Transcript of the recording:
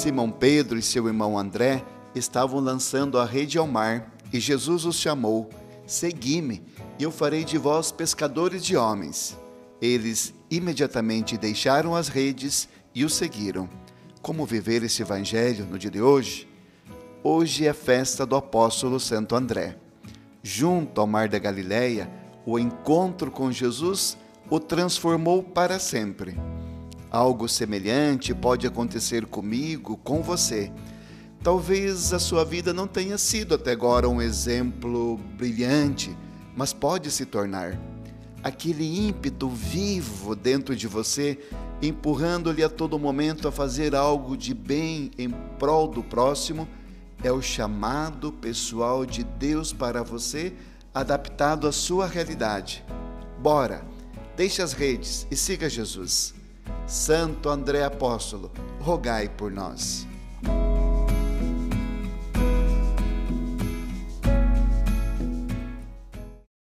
Simão Pedro e seu irmão André estavam lançando a rede ao mar e Jesus os chamou: Segui-me, e eu farei de vós pescadores de homens. Eles imediatamente deixaram as redes e o seguiram. Como viver esse evangelho no dia de hoje? Hoje é festa do apóstolo Santo André. Junto ao mar da Galileia, o encontro com Jesus o transformou para sempre. Algo semelhante pode acontecer comigo, com você. Talvez a sua vida não tenha sido até agora um exemplo brilhante, mas pode se tornar. Aquele ímpeto vivo dentro de você, empurrando-lhe a todo momento a fazer algo de bem em prol do próximo, é o chamado pessoal de Deus para você, adaptado à sua realidade. Bora, deixe as redes e siga Jesus. Santo André Apóstolo, rogai por nós.